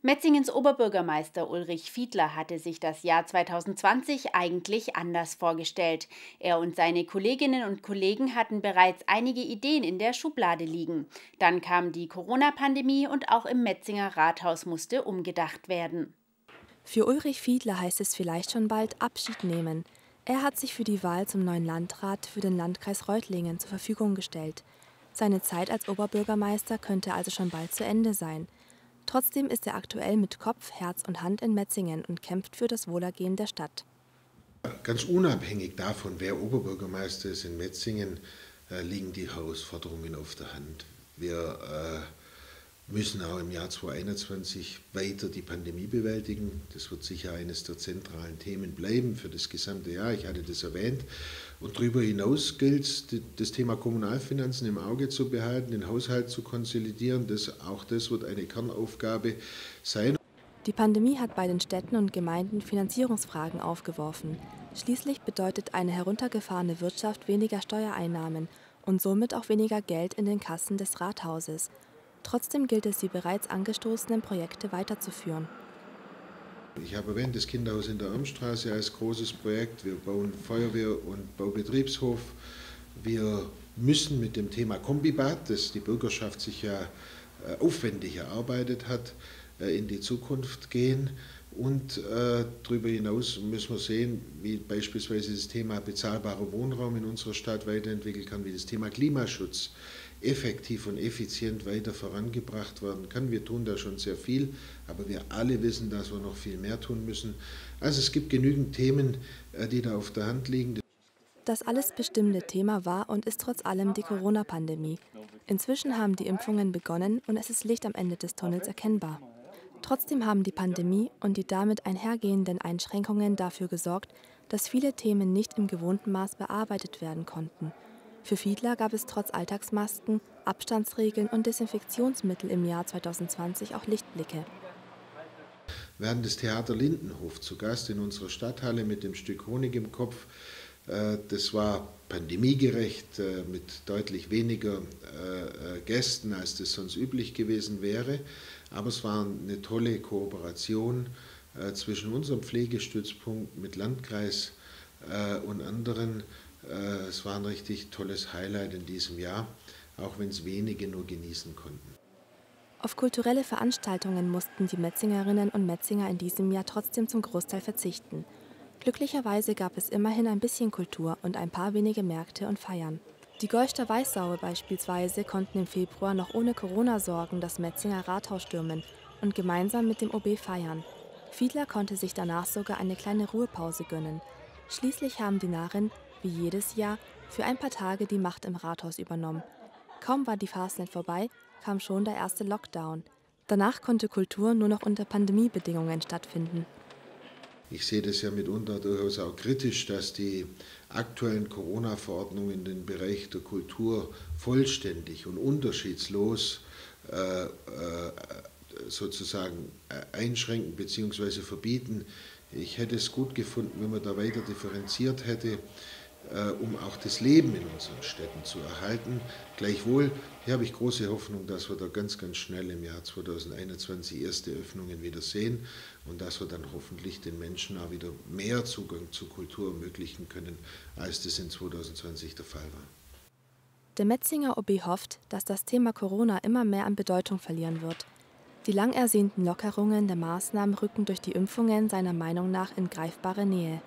Metzingens Oberbürgermeister Ulrich Fiedler hatte sich das Jahr 2020 eigentlich anders vorgestellt. Er und seine Kolleginnen und Kollegen hatten bereits einige Ideen in der Schublade liegen. Dann kam die Corona-Pandemie und auch im Metzinger Rathaus musste umgedacht werden. Für Ulrich Fiedler heißt es vielleicht schon bald Abschied nehmen. Er hat sich für die Wahl zum neuen Landrat für den Landkreis Reutlingen zur Verfügung gestellt. Seine Zeit als Oberbürgermeister könnte also schon bald zu Ende sein. Trotzdem ist er aktuell mit Kopf, Herz und Hand in Metzingen und kämpft für das Wohlergehen der Stadt. Ganz unabhängig davon, wer Oberbürgermeister ist in Metzingen, äh, liegen die Herausforderungen auf der Hand. Wir äh, müssen auch im Jahr 2021 weiter die Pandemie bewältigen. Das wird sicher eines der zentralen Themen bleiben für das gesamte Jahr. Ich hatte das erwähnt. Und darüber hinaus gilt es, das Thema Kommunalfinanzen im Auge zu behalten, den Haushalt zu konsolidieren. Das, auch das wird eine Kernaufgabe sein. Die Pandemie hat bei den Städten und Gemeinden Finanzierungsfragen aufgeworfen. Schließlich bedeutet eine heruntergefahrene Wirtschaft weniger Steuereinnahmen und somit auch weniger Geld in den Kassen des Rathauses. Trotzdem gilt es, die bereits angestoßenen Projekte weiterzuführen. Ich habe erwähnt, das Kinderhaus in der Armstraße als großes Projekt. Wir bauen Feuerwehr- und Baubetriebshof. Wir müssen mit dem Thema Kombibad, das die Bürgerschaft sich ja äh, aufwendig erarbeitet hat, äh, in die Zukunft gehen. Und äh, darüber hinaus müssen wir sehen, wie beispielsweise das Thema bezahlbarer Wohnraum in unserer Stadt weiterentwickeln kann, wie das Thema Klimaschutz effektiv und effizient weiter vorangebracht werden kann. Wir tun da schon sehr viel, aber wir alle wissen, dass wir noch viel mehr tun müssen. Also es gibt genügend Themen, äh, die da auf der Hand liegen. Das alles bestimmende Thema war und ist trotz allem die Corona-Pandemie. Inzwischen haben die Impfungen begonnen und es ist Licht am Ende des Tunnels erkennbar. Trotzdem haben die Pandemie und die damit einhergehenden Einschränkungen dafür gesorgt, dass viele Themen nicht im gewohnten Maß bearbeitet werden konnten – für Fiedler gab es trotz Alltagsmasken, Abstandsregeln und Desinfektionsmittel im Jahr 2020 auch Lichtblicke. Hatten das Theater Lindenhof zu Gast in unserer Stadthalle mit dem Stück Honig im Kopf. Äh, das war pandemiegerecht äh, mit deutlich weniger äh, Gästen, als das sonst üblich gewesen wäre. Aber es war eine tolle Kooperation zwischen unserem Pflegestützpunkt mit Landkreis und anderen es war ein richtig tolles Highlight in diesem Jahr, auch wenn es wenige nur genießen konnten. Auf kulturelle Veranstaltungen mussten die Metzingerinnen und Metzinger in diesem Jahr trotzdem zum Großteil verzichten. Glücklicherweise gab es immerhin ein bisschen Kultur und ein paar wenige Märkte und Feiern. Die Geuster Weißsaue beispielsweise konnten im Februar noch ohne Corona-Sorgen das Metzinger Rathaus stürmen und gemeinsam mit dem OB feiern. Fiedler konnte sich danach sogar eine kleine Ruhepause gönnen. Schließlich haben die Narren wie jedes Jahr, für ein paar Tage die Macht im Rathaus übernommen. Kaum war die Fastnet vorbei, kam schon der erste Lockdown. Danach konnte Kultur nur noch unter Pandemiebedingungen stattfinden. Ich sehe das ja mitunter durchaus auch kritisch, dass die aktuellen Corona-Verordnungen den Bereich der Kultur vollständig und unterschiedslos äh, äh, sozusagen äh, einschränken bzw. verbieten. Ich hätte es gut gefunden, wenn man da weiter differenziert hätte um auch das Leben in unseren Städten zu erhalten. Gleichwohl, hier habe ich große Hoffnung, dass wir da ganz, ganz schnell im Jahr 2021 erste Öffnungen wieder sehen und dass wir dann hoffentlich den Menschen auch wieder mehr Zugang zur Kultur ermöglichen können, als das in 2020 der Fall war. Der Metzinger OB hofft, dass das Thema Corona immer mehr an Bedeutung verlieren wird. Die lang ersehnten Lockerungen der Maßnahmen rücken durch die Impfungen seiner Meinung nach in greifbare Nähe.